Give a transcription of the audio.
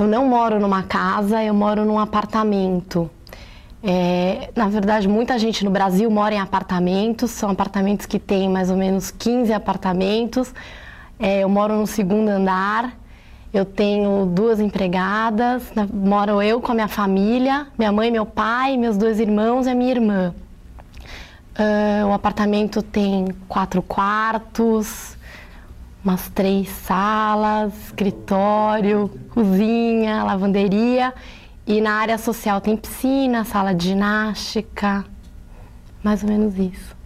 Eu não moro numa casa, eu moro num apartamento. É, na verdade, muita gente no Brasil mora em apartamentos, são apartamentos que têm mais ou menos 15 apartamentos. É, eu moro no segundo andar, eu tenho duas empregadas, né, moro eu com a minha família, minha mãe, meu pai, meus dois irmãos e a minha irmã. Uh, o apartamento tem quatro quartos, umas três salas, escritório, cozinha, lavanderia e na área social tem piscina, sala de ginástica, mais ou menos isso.